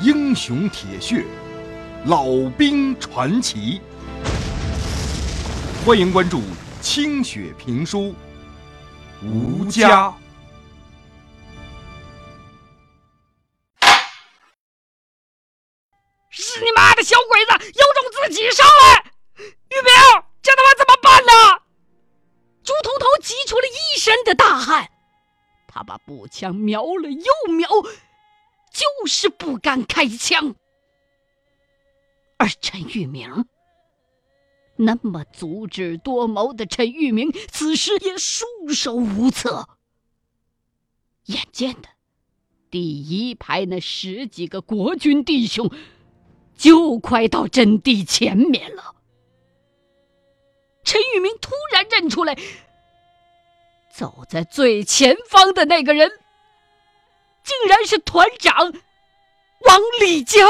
英雄铁血，老兵传奇。欢迎关注清雪评书，吴家。日你妈的小鬼子，有种自己上来！玉明，这他妈怎么办呢？朱头头急出了一身的大汗，他把步枪瞄了又瞄，就是不敢开枪。而陈玉明，那么足智多谋的陈玉明，此时也束手无策。眼见的，第一排那十几个国军弟兄，就快到阵地前面了。陈玉明突然认出来，走在最前方的那个人，竟然是团长王立江。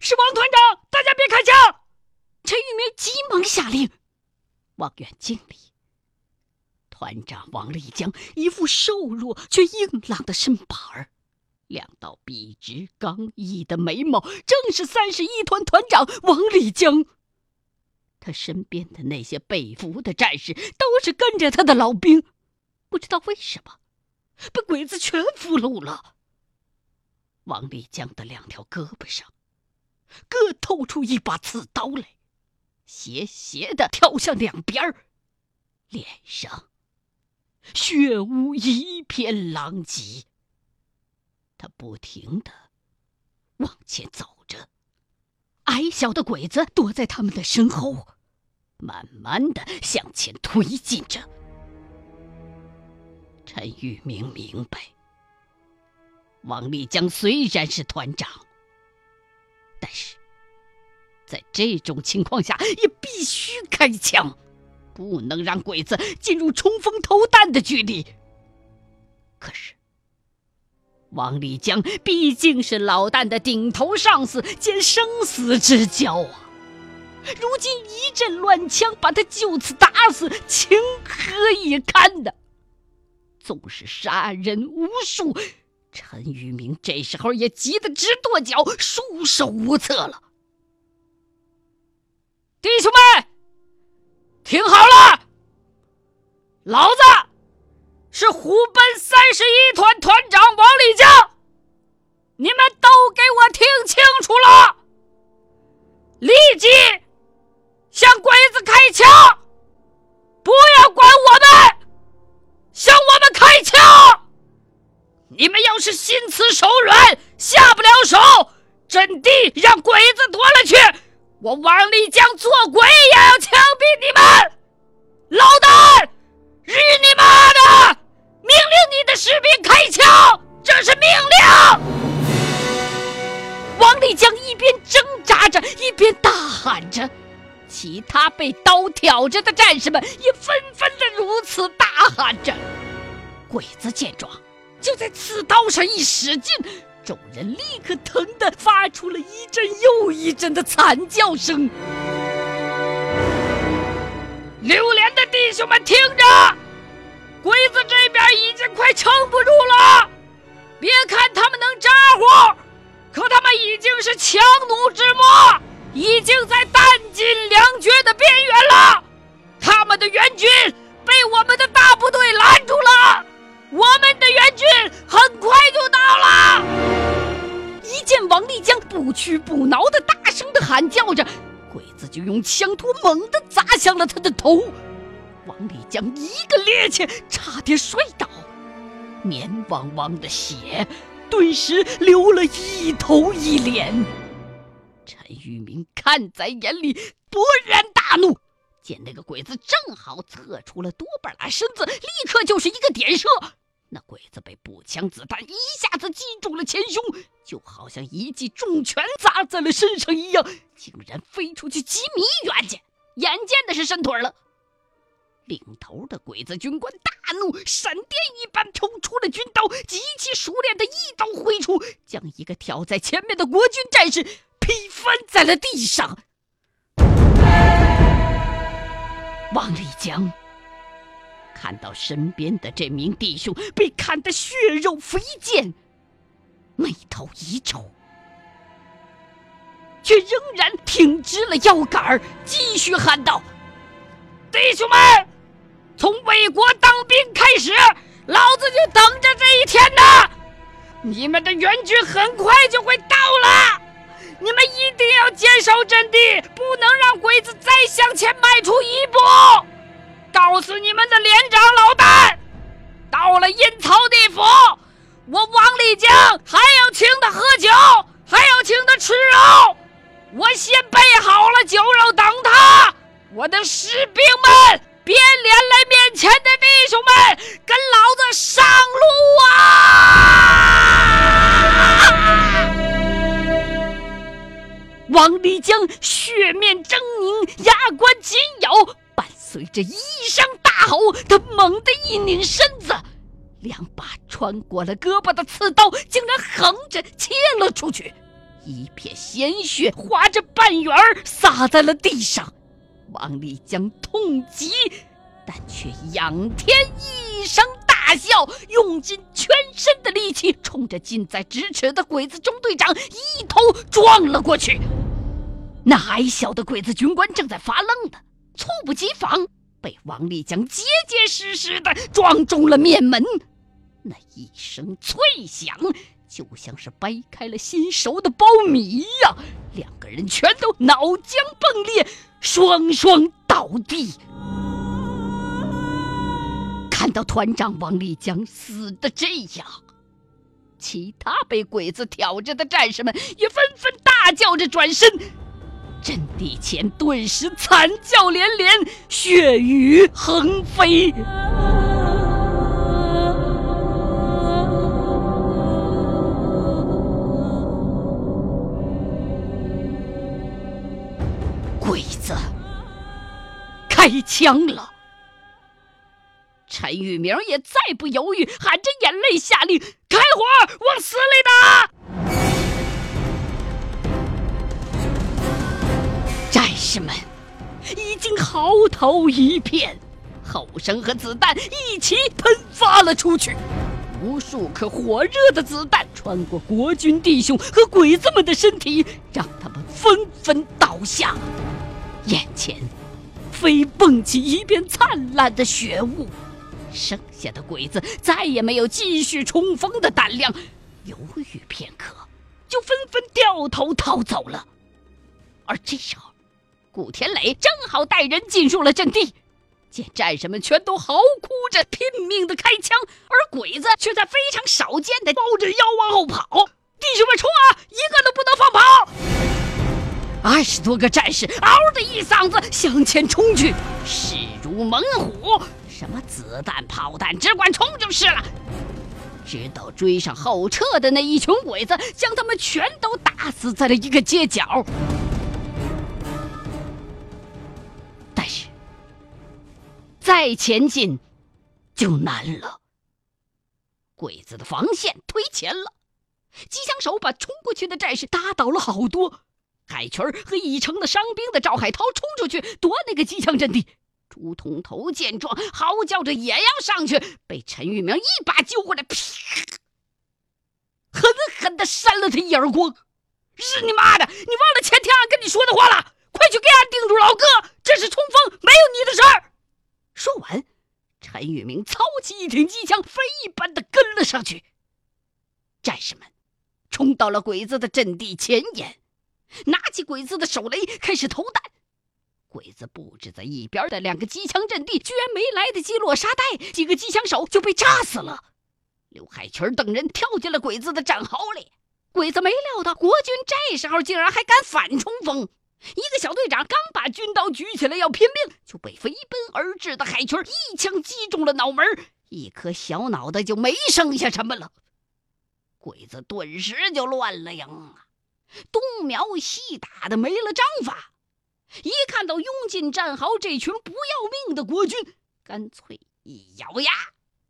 是王团长，大家别开枪！陈玉明急忙下令。望远镜里。团长王立江一副瘦弱却硬朗的身板儿，两道笔直刚毅的眉毛，正是三十一团团长王立江。他身边的那些被俘的战士都是跟着他的老兵，不知道为什么，被鬼子全俘虏了。王立江的两条胳膊上，各透出一把刺刀来，斜斜的挑向两边儿，脸上。血污一片狼藉，他不停的往前走着，矮小的鬼子躲在他们的身后，慢慢的向前推进着。陈玉明明白，王立江虽然是团长，但是在这种情况下也必须开枪。不能让鬼子进入冲锋投弹的距离。可是，王立江毕竟是老旦的顶头上司兼生死之交啊！如今一阵乱枪把他就此打死，情何以堪呢？纵是杀人无数，陈玉明这时候也急得直跺脚，束手无策了。弟兄们！听好了，老子是虎贲三十一团团长王立江，你们都给我听清楚了，立即向鬼子开枪，不要管我们，向我们开枪！你们要是心慈手软，下不了手，阵地让鬼子夺了去。我王立江做鬼也要枪毙你们！老大，士兵开枪，这是命令！王立江一边挣扎着，一边大喊着，其他被刀挑着的战士们也纷纷的如此大喊着。鬼子见状，就在刺刀上一使劲。众人立刻疼得发出了一阵又一阵的惨叫声。榴莲的弟兄们，听着，鬼子这边已经快撑不住了。别看他们能咋呼，可他们已经是强弩之末，已经在弹尽粮绝的边缘了。他们的援军被我们的大部队拦住了。我们的援军很快就到了。一见王立江不屈不挠的大声的喊叫着，鬼子就用枪托猛地砸向了他的头。王立江一个趔趄，差点摔倒，黏汪汪的血顿时流了一头一脸。陈玉明看在眼里，勃然大怒。见那个鬼子正好侧出了多半拉身子，立刻就是一个点射。那鬼子被步枪子弹一下子击中了前胸，就好像一记重拳砸在了身上一样，竟然飞出去几米远去。眼见的是伸腿了，领头的鬼子军官大怒，闪电一般抽出了军刀，极其熟练的一刀挥出，将一个挑在前面的国军战士劈翻在了地上。王立江看到身边的这名弟兄被砍得血肉飞溅，眉头一皱，却仍然挺直了腰杆，继续喊道：“弟兄们，从魏国当兵开始，老子就等着这一天呢！你们的援军很快就会到了。”你们一定要坚守阵地，不能让鬼子再向前迈出一步。告诉你们的连长老大，到了阴曹地府，我王立江还要请他喝酒，还要请他吃肉。我先备好了酒肉等他。我的士兵们，别连累面前的弟兄们，跟老子上路啊！王立江血面狰狞，牙关紧咬，伴随着一声大吼，他猛地一拧身子，两把穿过了胳膊的刺刀竟然横着切了出去，一片鲜血划着半圆洒在了地上。王立江痛极，但却仰天一声大笑，用尽全身的力气冲着近在咫尺的鬼子中队长一头撞了过去。那矮小的鬼子军官正在发愣呢，猝不及防，被王立江结结实实的撞中了面门。那一声脆响，就像是掰开了心熟的苞米一样，两个人全都脑浆迸裂，双双倒地。看到团长王立江死的这样，其他被鬼子挑着的战士们也纷纷大叫着转身。阵地前顿时惨叫连连，血雨横飞。鬼子开枪了，陈玉明也再不犹豫，含着眼泪下令：“开火，往死里打！”战士们已经嚎啕一片，吼声和子弹一起喷发了出去，无数颗火热的子弹穿过国军弟兄和鬼子们的身体，让他们纷纷倒下。眼前飞蹦起一片灿烂的血雾，剩下的鬼子再也没有继续冲锋的胆量，犹豫片刻，就纷纷掉头逃走了。而这时候，古天磊正好带人进入了阵地，见战士们全都嚎哭着拼命的开枪，而鬼子却在非常少见的抱着腰往后跑。弟兄们冲啊，一个都不能放跑！二十多个战士嗷的一嗓子向前冲去，势如猛虎，什么子弹、炮弹，只管冲就是了。直到追上后撤的那一群鬼子，将他们全都打死在了一个街角。但是再前进，就难了。鬼子的防线推前了，机枪手把冲过去的战士打倒了好多。海群和已成了伤兵的赵海涛冲出去夺那个机枪阵地。朱通头见状，嚎叫着也要上去，被陈玉明一把揪过来，劈，狠狠地扇了他一耳光。日你妈的！你忘了前天俺跟你说的话了？快去给俺盯住老哥！这是冲锋，没有你的事儿。说完，陈玉明操起一挺机枪，飞一般的跟了上去。战士们冲到了鬼子的阵地前沿，拿起鬼子的手雷开始投弹。鬼子布置在一边的两个机枪阵地，居然没来得及落沙袋，几个机枪手就被炸死了。刘海群等人跳进了鬼子的战壕里，鬼子没料到国军这时候竟然还敢反冲锋。一个小队长刚把军刀举起来要拼命，就被飞奔而至的海群一枪击中了脑门，一颗小脑袋就没剩下什么了。鬼子顿时就乱了营，东瞄西打的没了章法。一看到拥进战壕这群不要命的国军，干脆一咬牙，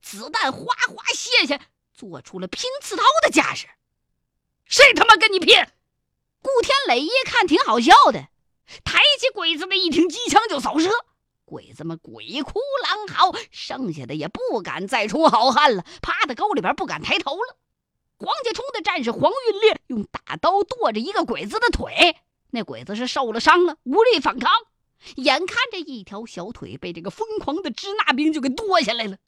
子弹哗哗卸下，做出了拼刺刀的架势。谁他妈跟你拼？顾天磊一看挺好笑的，抬起鬼子们一挺机枪就扫射。鬼子们鬼哭狼嚎，剩下的也不敢再出好汉了，趴在沟里边不敢抬头了。黄家冲的战士黄运烈用大刀剁着一个鬼子的腿，那鬼子是受了伤了，无力反抗。眼看着一条小腿被这个疯狂的支那兵就给剁下来了，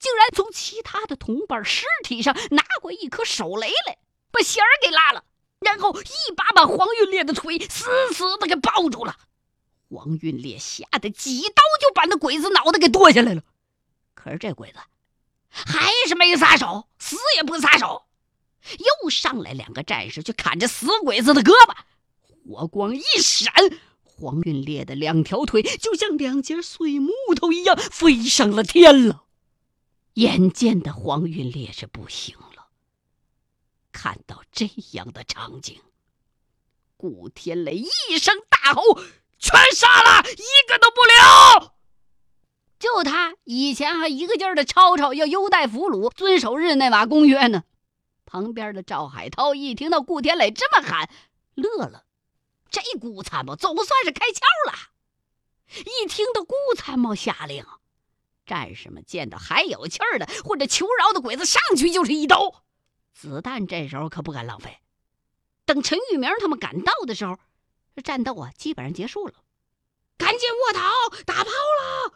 竟然从其他的同伴尸体上拿过一颗手雷来，把弦儿给拉了，然后一把把黄运烈的腿死死的给抱住了。黄运烈吓得几刀就把那鬼子脑袋给剁下来了，可是这鬼子还是没撒手，死也不撒手。又上来两个战士去砍这死鬼子的胳膊，火光一闪，黄运烈的两条腿就像两截碎木头一样飞上了天了。眼见的黄运烈是不行了，看到这样的场景，古天雷一声大吼。全杀了一个都不留！就他以前还一个劲儿的吵吵要优待俘虏、遵守日内瓦公约呢。旁边的赵海涛一听到顾天磊这么喊，乐了。这顾参谋总算是开窍了。一听到顾参谋下令，战士们见到还有气儿的或者求饶的鬼子，上去就是一刀。子弹这时候可不敢浪费。等陈玉明他们赶到的时候。战斗啊，基本上结束了，赶紧卧倒，打炮了！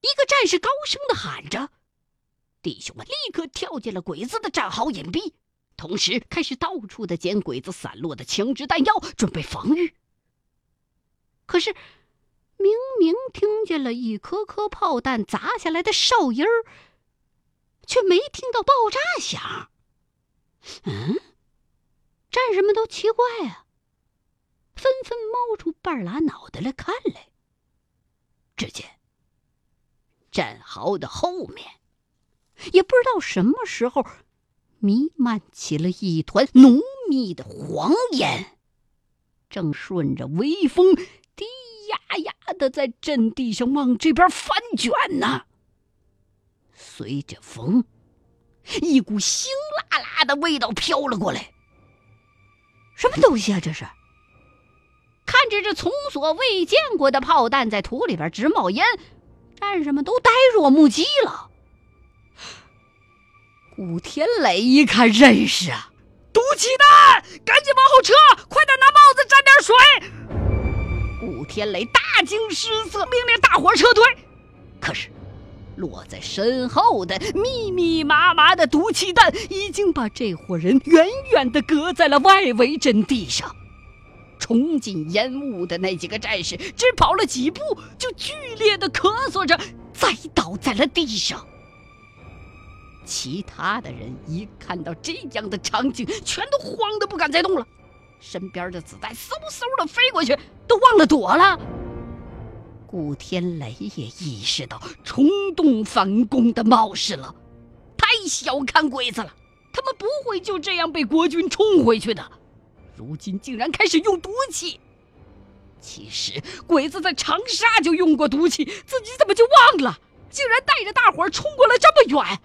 一个战士高声的喊着，弟兄们立刻跳进了鬼子的战壕隐蔽，同时开始到处的捡鬼子散落的枪支弹药，准备防御。可是，明明听见了一颗颗炮弹砸下来的哨音儿，却没听到爆炸响。嗯，战士们都奇怪啊。纷纷冒出半拉脑袋来看来。只见战壕的后面，也不知道什么时候弥漫起了一团浓密的黄烟，正顺着微风低压压的在阵地上往这边翻卷呢。随着风，一股腥辣辣的味道飘了过来。什么东西啊？这是？看着这从所未见过的炮弹在土里边直冒烟，战士们都呆若木鸡了。古天雷一看认识啊，毒气弹，赶紧往后撤，快点拿帽子沾点水。古天雷大惊失色，命令大伙撤退。可是，落在身后的密密麻麻的毒气弹已经把这伙人远远的隔在了外围阵地上。冲进烟雾的那几个战士，只跑了几步，就剧烈的咳嗽着，栽倒在了地上。其他的人一看到这样的场景，全都慌得不敢再动了，身边的子弹嗖嗖的飞过去，都忘了躲了。顾天雷也意识到冲动反攻的冒失了，太小看鬼子了，他们不会就这样被国军冲回去的。如今竟然开始用毒气，其实鬼子在长沙就用过毒气，自己怎么就忘了？竟然带着大伙冲过来这么远，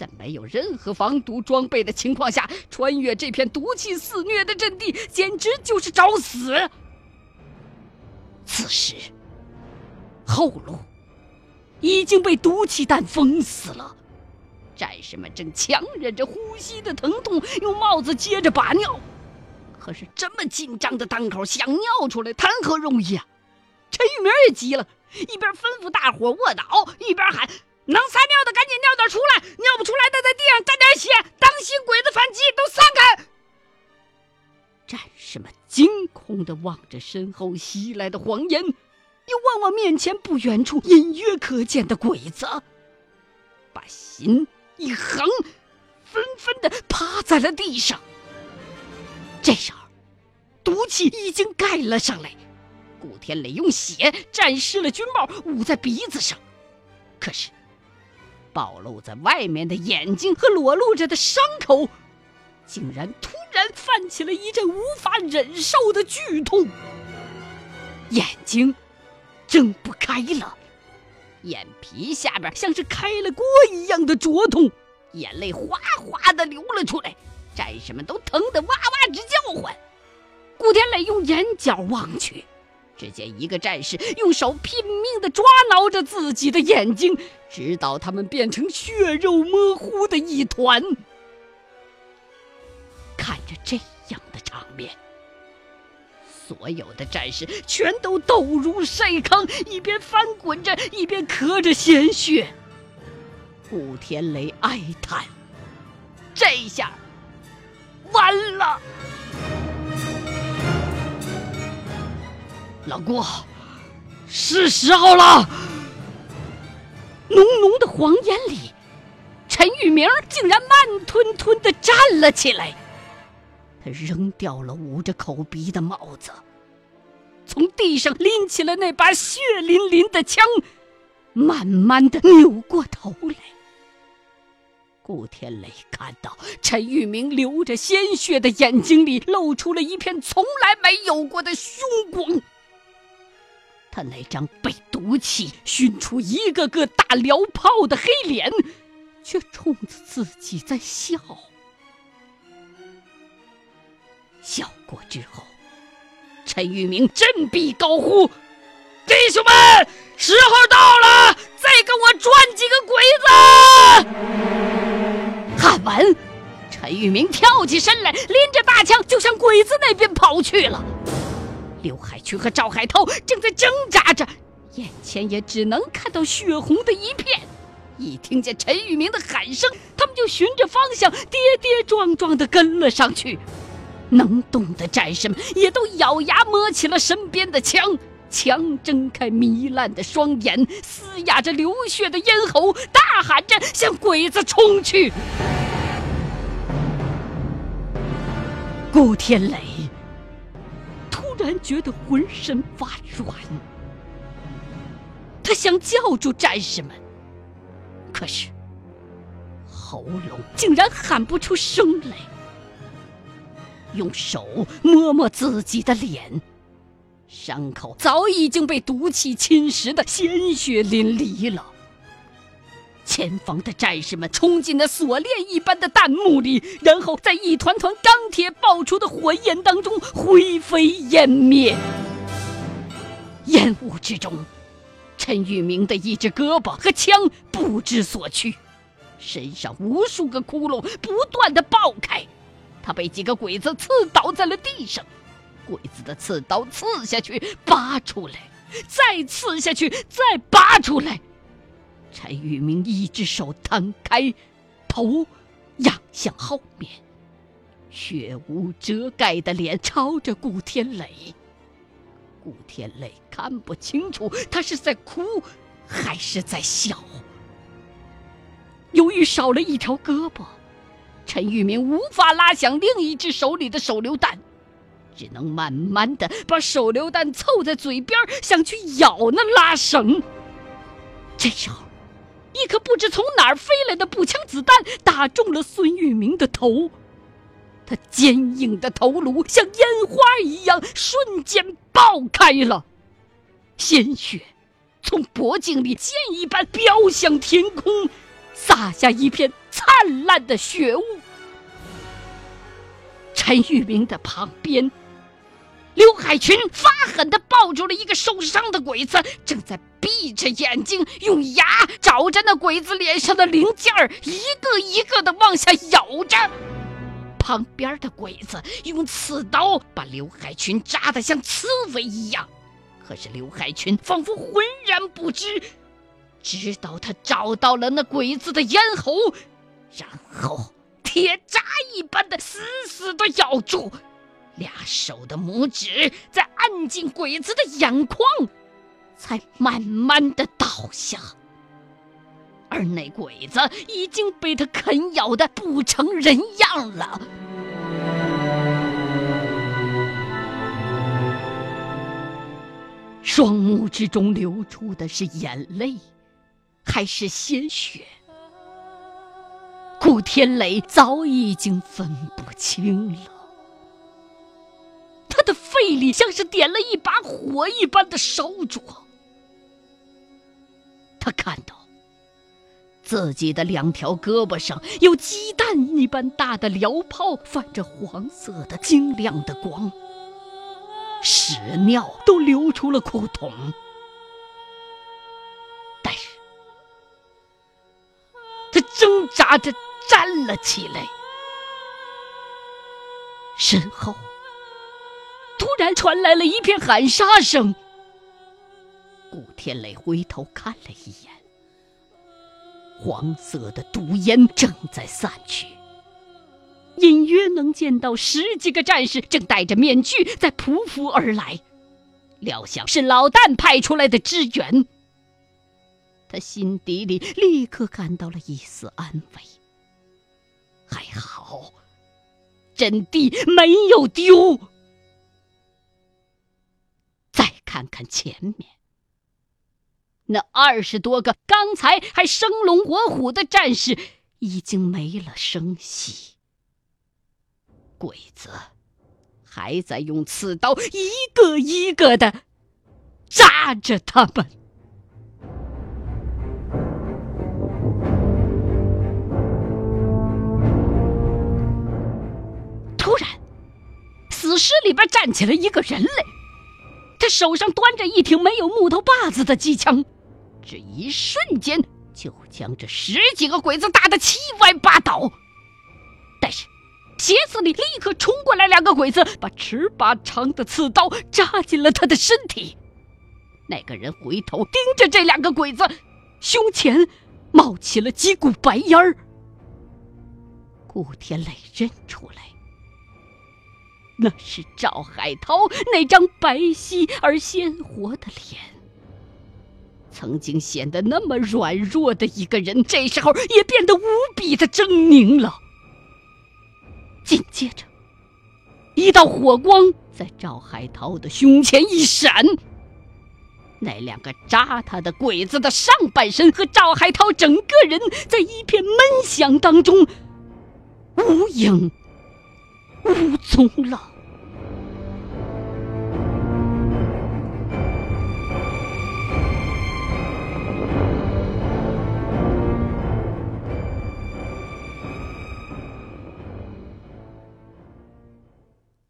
在没有任何防毒装备的情况下，穿越这片毒气肆虐的阵地，简直就是找死！此时，后路已经被毒气弹封死了，战士们正强忍着呼吸的疼痛，用帽子接着把尿。可是这么紧张的当口，想尿出来谈何容易啊！陈玉明也急了，一边吩咐大伙卧倒，一边喊：“能撒尿的赶紧尿点出来，尿不出来的在地上沾点血，当心鬼子反击，都散开！”战士们惊恐地望着身后袭来的黄烟，又望望面前不远处隐约可见的鬼子，把心一横，纷纷地趴在了地上。这时候，毒气已经盖了上来。古天磊用血沾湿了军帽，捂在鼻子上。可是，暴露在外面的眼睛和裸露着的伤口，竟然突然泛起了一阵无法忍受的剧痛。眼睛睁不开了，眼皮下边像是开了锅一样的灼痛，眼泪哗哗的流了出来。战士们都疼得哇哇直叫唤。顾天磊用眼角望去，只见一个战士用手拼命地抓挠着自己的眼睛，直到他们变成血肉模糊的一团。看着这样的场面，所有的战士全都抖如筛糠，一边翻滚着，一边咳着鲜血。顾天雷哀叹：“这下完了。”老郭，是时候了。浓浓的黄烟里，陈玉明竟然慢吞吞的站了起来。他扔掉了捂着口鼻的帽子，从地上拎起了那把血淋淋的枪，慢慢的扭过头来。顾天雷看到陈玉明流着鲜血的眼睛里，露出了一片从来没有过的凶光。他那张被毒气熏出一个个大燎泡的黑脸，却冲着自己在笑。笑过之后，陈玉明振臂高呼：“弟兄们，时候到了，再给我转几个鬼子！”喊完，陈玉明跳起身来，拎着大枪就向鬼子那边跑去了。刘海群和赵海涛正在挣扎着，眼前也只能看到血红的一片。一听见陈玉明的喊声，他们就循着方向跌跌撞撞地跟了上去。能动的战士们也都咬牙摸起了身边的枪，枪睁开糜烂的双眼，嘶哑着流血的咽喉，大喊着向鬼子冲去。顾天磊。突然觉得浑身发软，他想叫住战士们，可是喉咙竟然喊不出声来。用手摸摸自己的脸，伤口早已经被毒气侵蚀的鲜血淋漓了。前方的战士们冲进了锁链一般的弹幕里，然后在一团团钢铁爆出的火焰当中灰飞烟灭。烟雾之中，陈玉明的一只胳膊和枪不知所去，身上无数个窟窿不断的爆开，他被几个鬼子刺倒在了地上。鬼子的刺刀刺下去，拔出来，再刺下去，再拔出来。陈玉明一只手摊开，头仰向后面，血污遮盖的脸朝着顾天磊。顾天磊看不清楚他是在哭还是在笑。由于少了一条胳膊，陈玉明无法拉响另一只手里的手榴弹，只能慢慢的把手榴弹凑在嘴边，想去咬那拉绳。这时候。一颗不知从哪儿飞来的步枪子弹打中了孙玉明的头，他坚硬的头颅像烟花一样瞬间爆开了，鲜血从脖颈里箭一般飙向天空，洒下一片灿烂的血雾。陈玉明的旁边。刘海群发狠地抱住了一个受伤的鬼子，正在闭着眼睛用牙找着那鬼子脸上的零件儿，一个一个地往下咬着。旁边的鬼子用刺刀把刘海群扎得像刺猬一样，可是刘海群仿佛浑然不知，直到他找到了那鬼子的咽喉，然后铁渣一般的死死地咬住。俩手的拇指在按进鬼子的眼眶，才慢慢的倒下。而那鬼子已经被他啃咬的不成人样了。双目之中流出的是眼泪，还是鲜血？顾天磊早已经分不清了。肺里像是点了一把火一般的烧灼，他看到自己的两条胳膊上有鸡蛋一般大的燎泡，泛着黄色的晶亮的光。屎尿都流出了裤筒。但是，他挣扎着站了起来，身后突然传来了一片喊杀声。顾天磊回头看了一眼，黄色的毒烟正在散去，隐约能见到十几个战士正戴着面具在匍匐而来，料想是老旦派出来的支援。他心底里立刻感到了一丝安慰，还好，阵地没有丢。看看前面。那二十多个刚才还生龙活虎的战士，已经没了声息。鬼子还在用刺刀一个一个的扎着他们。突然，死尸里边站起来一个人来，他手上端着一挺没有木头把子的机枪。这一瞬间，就将这十几个鬼子打得七歪八倒。但是，斜子里立刻冲过来两个鬼子，把尺把长的刺刀扎进了他的身体。那个人回头盯着这两个鬼子，胸前冒起了几股白烟儿。顾天磊认出来，那是赵海涛那张白皙而鲜活的脸。曾经显得那么软弱的一个人，这时候也变得无比的狰狞了。紧接着，一道火光在赵海涛的胸前一闪，那两个扎他的鬼子的上半身和赵海涛整个人，在一片闷响当中无影无踪了。